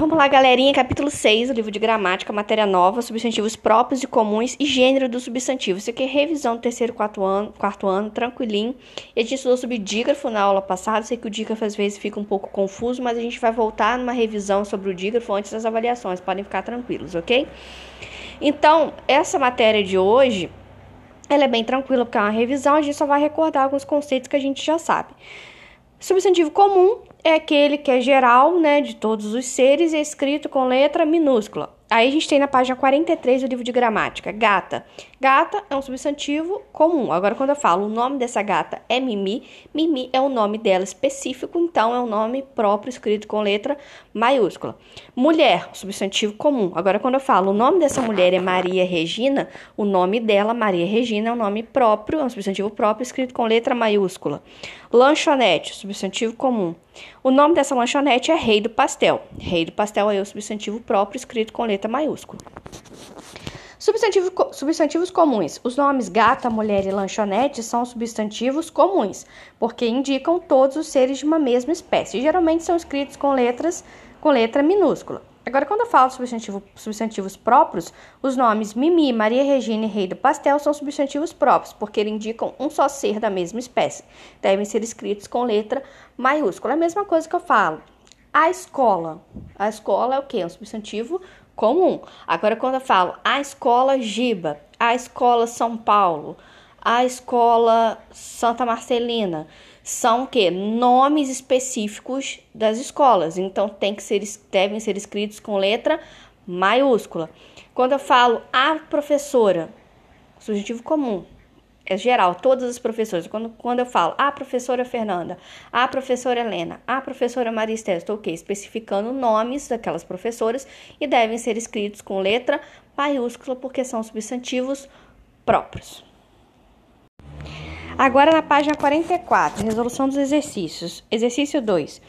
Vamos lá, galerinha, capítulo 6 do livro de gramática, matéria nova, substantivos próprios e comuns e gênero do substantivo. Isso aqui é revisão do terceiro, quarto ano, quarto ano, tranquilinho. E a gente estudou sobre dígrafo na aula passada. Sei que o dígrafo às vezes fica um pouco confuso, mas a gente vai voltar numa revisão sobre o dígrafo antes das avaliações. Podem ficar tranquilos, ok? Então, essa matéria de hoje, ela é bem tranquila porque é uma revisão. A gente só vai recordar alguns conceitos que a gente já sabe. Substantivo comum é aquele que é geral, né, de todos os seres é escrito com letra minúscula. Aí a gente tem na página 43 do livro de gramática, gata. Gata é um substantivo comum. Agora, quando eu falo o nome dessa gata é Mimi, Mimi é o nome dela específico, então é um nome próprio escrito com letra maiúscula. Mulher, substantivo comum. Agora, quando eu falo o nome dessa mulher é Maria Regina, o nome dela, Maria Regina, é um nome próprio, é um substantivo próprio escrito com letra maiúscula. Lanchonete, substantivo comum. O nome dessa lanchonete é Rei do Pastel. Rei do Pastel é o substantivo próprio escrito com letra maiúscula. Substantivo, substantivos comuns. Os nomes gata, mulher e lanchonete são substantivos comuns, porque indicam todos os seres de uma mesma espécie. Geralmente são escritos com letras com letra minúscula. Agora, quando eu falo substantivo, substantivos próprios, os nomes Mimi, Maria Regina e Rei do Pastel são substantivos próprios, porque eles indicam um só ser da mesma espécie. Devem ser escritos com letra maiúscula. É a mesma coisa que eu falo. A escola. A escola é o quê? É um substantivo comum. Agora, quando eu falo a escola Giba, a escola São Paulo, a escola Santa Marcelina, são que nomes específicos das escolas. Então tem que ser devem ser escritos com letra maiúscula. Quando eu falo a professora, subjetivo comum, é geral, todas as professoras. Quando, quando eu falo a professora Fernanda, a professora Helena, a professora Maria estou okay, especificando nomes daquelas professoras e devem ser escritos com letra maiúscula porque são substantivos próprios. Agora na página 44, resolução dos exercícios. Exercício 2.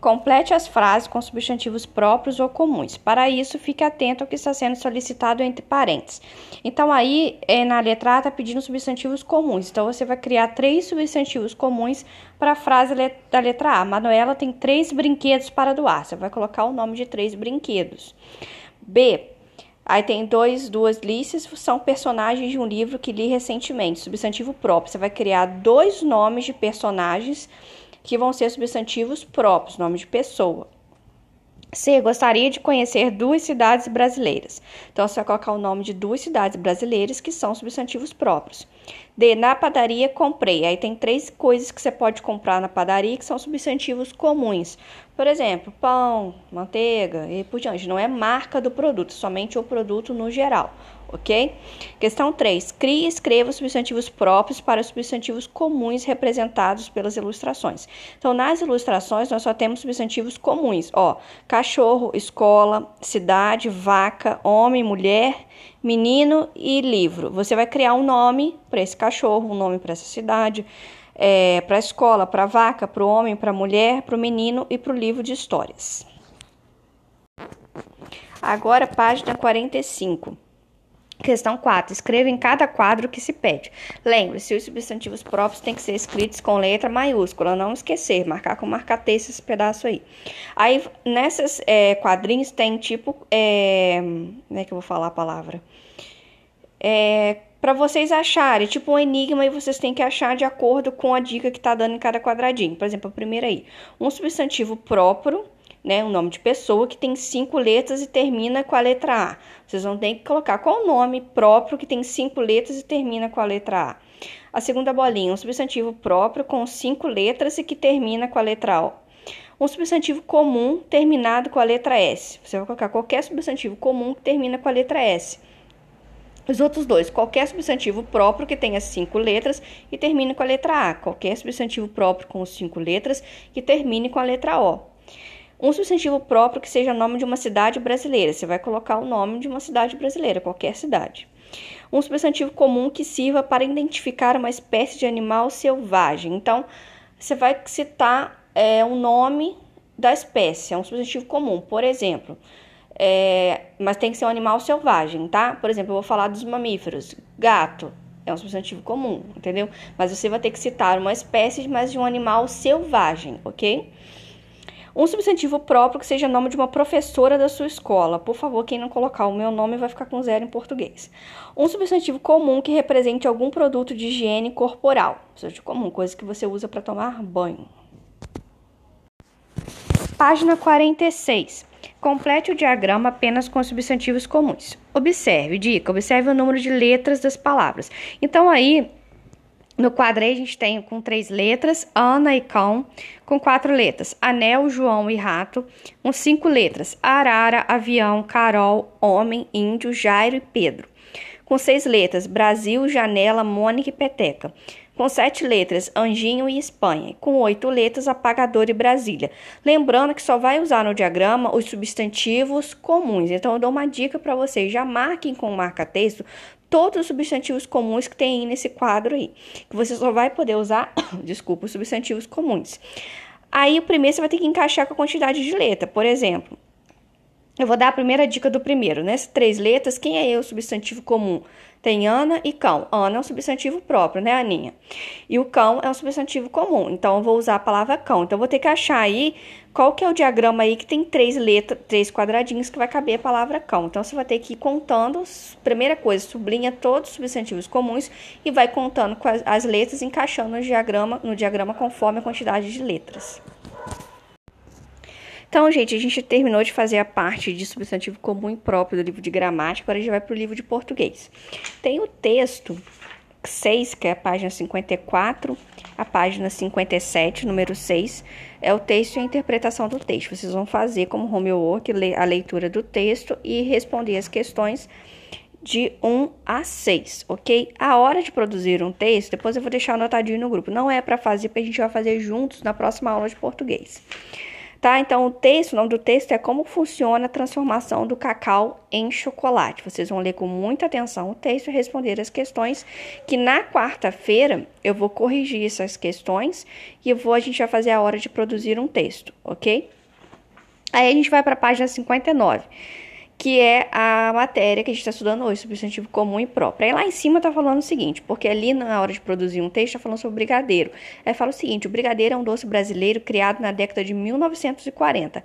Complete as frases com substantivos próprios ou comuns. Para isso, fique atento ao que está sendo solicitado entre parênteses. Então, aí, é, na letra A, está pedindo substantivos comuns. Então, você vai criar três substantivos comuns para a frase da letra A. Manuela tem três brinquedos para doar. Você vai colocar o nome de três brinquedos. B. Aí tem dois, duas listas, são personagens de um livro que li recentemente, substantivo próprio. Você vai criar dois nomes de personagens que vão ser substantivos próprios, nome de pessoa. C. Gostaria de conhecer duas cidades brasileiras. Então, você vai colocar o nome de duas cidades brasileiras que são substantivos próprios. D. Na padaria comprei. Aí tem três coisas que você pode comprar na padaria que são substantivos comuns. Por exemplo, pão, manteiga e por diante. Não é marca do produto, somente o produto no geral ok? Questão 3. Crie e escreva substantivos próprios para os substantivos comuns representados pelas ilustrações. Então, nas ilustrações, nós só temos substantivos comuns, ó, cachorro, escola, cidade, vaca, homem, mulher, menino e livro. Você vai criar um nome para esse cachorro, um nome para essa cidade, é, para a escola, para a vaca, para o homem, para a mulher, para o menino e para o livro de histórias. Agora, página 45. Questão 4. Escreva em cada quadro que se pede. Lembre-se, os substantivos próprios têm que ser escritos com letra maiúscula. Não esquecer, marcar com marca-texto esse pedaço aí. Aí, nessas é, quadrinhos tem tipo... É, como é que eu vou falar a palavra? É, para vocês acharem, tipo um enigma, e vocês têm que achar de acordo com a dica que está dando em cada quadradinho. Por exemplo, a primeira aí. Um substantivo próprio né, um nome de pessoa que tem cinco letras e termina com a letra A. Vocês vão ter que colocar qual o nome próprio que tem cinco letras e termina com a letra A. A segunda bolinha, um substantivo próprio com cinco letras e que termina com a letra O. Um substantivo comum terminado com a letra S. Você vai colocar qualquer substantivo comum que termina com a letra S. Os outros dois, qualquer substantivo próprio que tenha cinco letras e termine com a letra A. Qualquer substantivo próprio com cinco letras que termine com a letra O. Um substantivo próprio que seja nome de uma cidade brasileira. Você vai colocar o nome de uma cidade brasileira, qualquer cidade. Um substantivo comum que sirva para identificar uma espécie de animal selvagem. Então, você vai citar é, um nome da espécie, é um substantivo comum. Por exemplo, é, mas tem que ser um animal selvagem, tá? Por exemplo, eu vou falar dos mamíferos. Gato é um substantivo comum, entendeu? Mas você vai ter que citar uma espécie, mas de um animal selvagem, ok? Um substantivo próprio que seja nome de uma professora da sua escola. Por favor, quem não colocar o meu nome vai ficar com zero em português. Um substantivo comum que represente algum produto de higiene corporal. Substantivo comum, coisa que você usa para tomar banho. Página 46. Complete o diagrama apenas com substantivos comuns. Observe, dica, observe o número de letras das palavras. Então aí no quadro a gente tem com três letras, Ana e Cão, com quatro letras, Anel, João e Rato, com cinco letras, Arara, Avião, Carol, Homem, Índio, Jairo e Pedro. Com seis letras, Brasil, Janela, Mônica e Peteca. Com sete letras, Anjinho e Espanha. Com oito letras, Apagador e Brasília. Lembrando que só vai usar no diagrama os substantivos comuns. Então, eu dou uma dica para vocês. Já marquem com marca-texto todos os substantivos comuns que tem nesse quadro aí. Que você só vai poder usar, desculpa, os substantivos comuns. Aí o primeiro você vai ter que encaixar com a quantidade de letra. Por exemplo, eu vou dar a primeira dica do primeiro. Nessas três letras, quem é o substantivo comum? Tem Ana e cão. Ana é um substantivo próprio, né, Aninha? E o cão é um substantivo comum. Então, eu vou usar a palavra cão. Então, eu vou ter que achar aí qual que é o diagrama aí que tem três letras, três quadradinhos que vai caber a palavra cão. Então, você vai ter que ir contando. Primeira coisa, sublinha todos os substantivos comuns e vai contando as letras, encaixando no diagrama, no diagrama conforme a quantidade de letras. Então, gente, a gente terminou de fazer a parte de substantivo comum e próprio do livro de gramática, agora a gente vai para o livro de português. Tem o texto 6, que é a página 54, a página 57, número 6, é o texto e a interpretação do texto. Vocês vão fazer como homework a leitura do texto e responder as questões de 1 a 6, ok? A hora de produzir um texto, depois eu vou deixar anotadinho no grupo. Não é para fazer, porque a gente vai fazer juntos na próxima aula de português. Tá? Então, o texto, o nome do texto é Como Funciona a Transformação do Cacau em Chocolate. Vocês vão ler com muita atenção o texto e responder as questões, que na quarta-feira eu vou corrigir essas questões e vou, a gente vai fazer a hora de produzir um texto, ok? Aí a gente vai para a página 59 que é a matéria que a gente está estudando hoje, substantivo comum e próprio. Aí lá em cima está falando o seguinte, porque ali na hora de produzir um texto está falando sobre brigadeiro. Aí fala o seguinte: o brigadeiro é um doce brasileiro criado na década de 1940,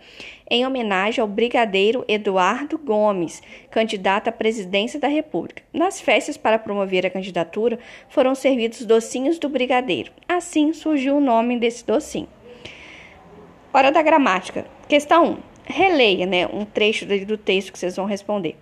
em homenagem ao brigadeiro Eduardo Gomes, candidato à presidência da República. Nas festas para promover a candidatura foram servidos docinhos do brigadeiro. Assim surgiu o nome desse docinho. Hora da gramática. Questão 1 releia né, um trecho do texto que vocês vão responder.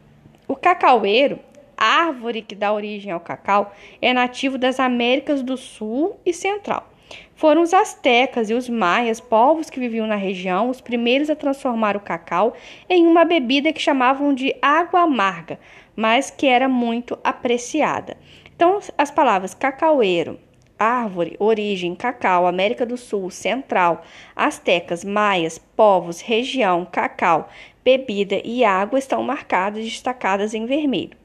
O cacaueiro, árvore que dá origem ao cacau, é nativo das Américas do Sul e Central. Foram os astecas e os maias, povos que viviam na região, os primeiros a transformar o cacau em uma bebida que chamavam de água amarga, mas que era muito apreciada. Então, as palavras cacaueiro, árvore, origem, cacau, América do Sul, Central, astecas, maias, povos, região, cacau, bebida e água estão marcadas e destacadas em vermelho.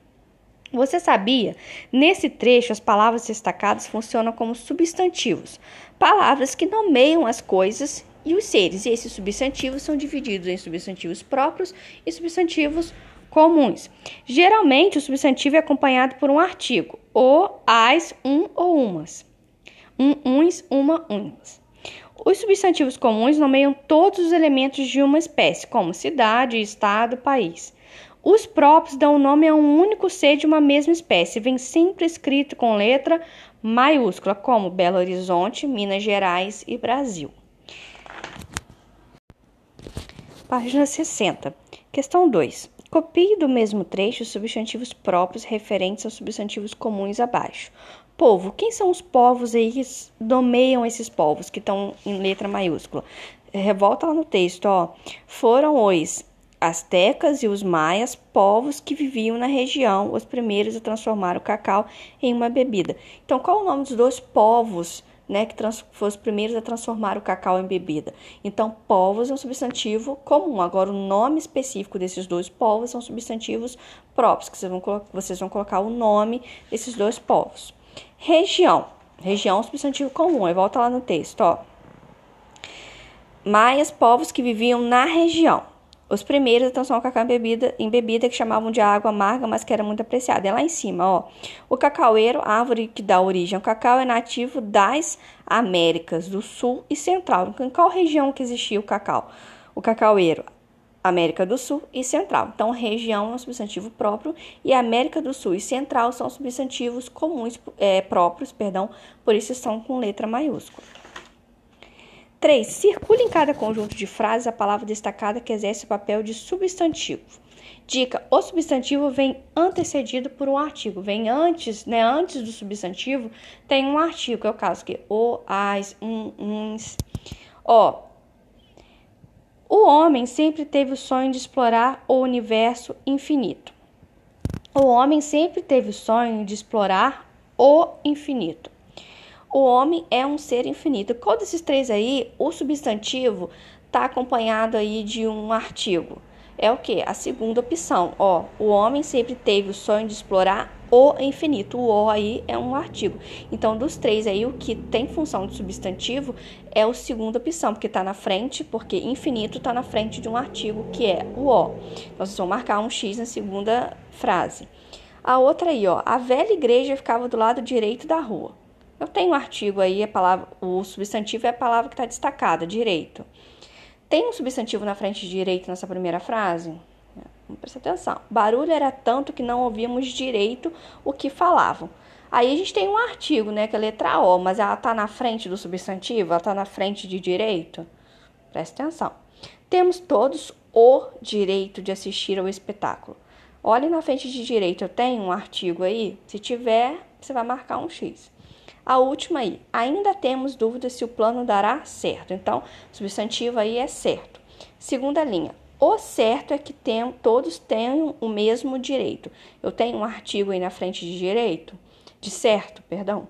Você sabia? Nesse trecho, as palavras destacadas funcionam como substantivos, palavras que nomeiam as coisas e os seres. E esses substantivos são divididos em substantivos próprios e substantivos comuns. Geralmente, o substantivo é acompanhado por um artigo, o, as, um ou umas um, uns, uma, uns. Os substantivos comuns nomeiam todos os elementos de uma espécie, como cidade, estado, país. Os próprios dão nome a um único ser de uma mesma espécie, vem sempre escrito com letra maiúscula, como Belo Horizonte, Minas Gerais e Brasil. Página 60. Questão 2. Copie do mesmo trecho os substantivos próprios referentes aos substantivos comuns abaixo. Povo, quem são os povos aí que nomeiam esses povos que estão em letra maiúscula? Revolta lá no texto, ó. Foram os astecas e os maias, povos que viviam na região, os primeiros a transformar o cacau em uma bebida. Então, qual o nome dos dois povos, né, que foram os primeiros a transformar o cacau em bebida? Então, povos é um substantivo comum. Agora, o nome específico desses dois povos são substantivos próprios, que vocês vão, vocês vão colocar o nome desses dois povos. Região. Região substantivo comum. Aí volta lá no texto, ó. Maias, povos que viviam na região. Os primeiros a transformar o cacau em bebida, em bebida que chamavam de água amarga, mas que era muito apreciada. É lá em cima, ó. O cacaueiro, árvore que dá origem ao cacau, é nativo das Américas do Sul e Central. Em qual região que existia o cacau? O cacaueiro, América do Sul e Central. Então, região é um substantivo próprio e América do Sul e Central são substantivos comuns é, próprios, perdão, por isso estão com letra maiúscula. 3. Circula em cada conjunto de frases a palavra destacada que exerce o papel de substantivo. Dica: o substantivo vem antecedido por um artigo. Vem antes, né? Antes do substantivo tem um artigo, é o caso que o, as, um, uns. Ó, o homem sempre teve o sonho de explorar o universo infinito. O homem sempre teve o sonho de explorar o infinito. O homem é um ser infinito. Qual desses três aí, o substantivo está acompanhado aí de um artigo? É o que? A segunda opção. Ó, o homem sempre teve o sonho de explorar o infinito. O o aí é um artigo. Então, dos três aí, o que tem função de substantivo é a segunda opção, porque está na frente, porque infinito está na frente de um artigo que é o o. Então, vocês vão marcar um x na segunda frase. A outra aí, ó, a velha igreja ficava do lado direito da rua. Eu tenho um artigo aí, a palavra, o substantivo é a palavra que está destacada, direito. Tem um substantivo na frente de direito nessa primeira frase? Vamos prestar atenção. Barulho era tanto que não ouvíamos direito o que falavam. Aí a gente tem um artigo, né, que é a letra O, mas ela está na frente do substantivo, ela está na frente de direito? Presta atenção. Temos todos o direito de assistir ao espetáculo. Olhe na frente de direito, eu tenho um artigo aí? Se tiver, você vai marcar um X. A última aí, ainda temos dúvidas se o plano dará certo. Então, substantivo aí é certo. Segunda linha, o certo é que todos tenham o mesmo direito. Eu tenho um artigo aí na frente de direito, de certo, perdão.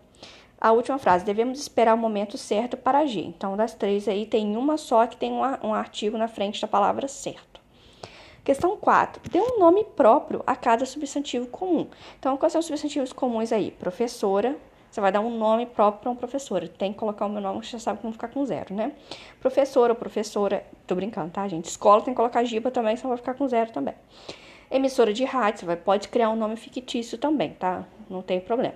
A última frase, devemos esperar o momento certo para agir. Então, das três aí, tem uma só que tem um, um artigo na frente da palavra certo. Questão 4. Dê um nome próprio a cada substantivo comum. Então, quais são os substantivos comuns aí? Professora, você vai dar um nome próprio para um professor. Tem que colocar o meu nome, você já sabe que não ficar com zero, né? Professor ou professora, tô brincando, tá, gente? Escola tem que colocar giba também, senão vai ficar com zero também. Emissora de rádio, você vai, pode criar um nome fictício também, tá? Não tem problema.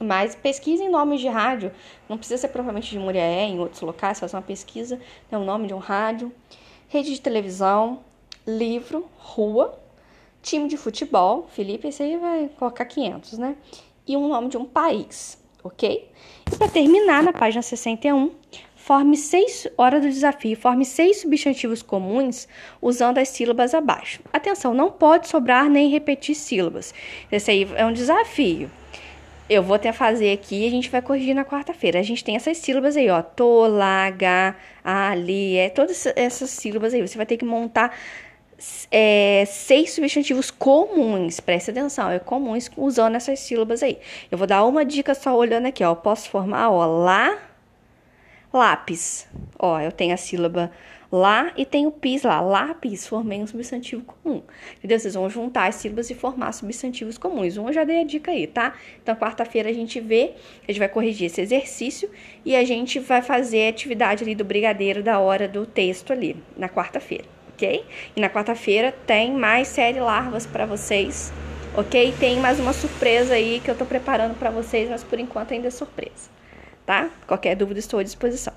Mas pesquisa em nomes de rádio, não precisa ser provavelmente de Muriaé, em outros locais, fazer uma pesquisa, tem um nome de um rádio, rede de televisão, livro, rua, time de futebol, Felipe, esse aí vai colocar 500, né? E um nome de um país, ok? E para terminar, na página 61, forme seis horas do desafio, forme seis substantivos comuns usando as sílabas abaixo. Atenção, não pode sobrar nem repetir sílabas. Esse aí é um desafio. Eu vou até fazer aqui e a gente vai corrigir na quarta-feira. A gente tem essas sílabas aí, ó. To, lá, ga, ali, é todas essas sílabas aí. Você vai ter que montar é, seis substantivos comuns, preste atenção, é comuns usando essas sílabas aí. Eu vou dar uma dica só olhando aqui, ó. Posso formar, ó, lá, lápis. Ó, eu tenho a sílaba lá e tenho pis lá. Lápis, formei um substantivo comum. Entendeu? Vocês vão juntar as sílabas e formar substantivos comuns. Um eu já dei a dica aí, tá? Então, quarta-feira a gente vê, a gente vai corrigir esse exercício e a gente vai fazer a atividade ali do brigadeiro da hora do texto ali, na quarta-feira ok? E na quarta-feira tem mais série Larvas para vocês, ok? Tem mais uma surpresa aí que eu tô preparando para vocês, mas por enquanto ainda é surpresa, tá? Qualquer dúvida estou à disposição.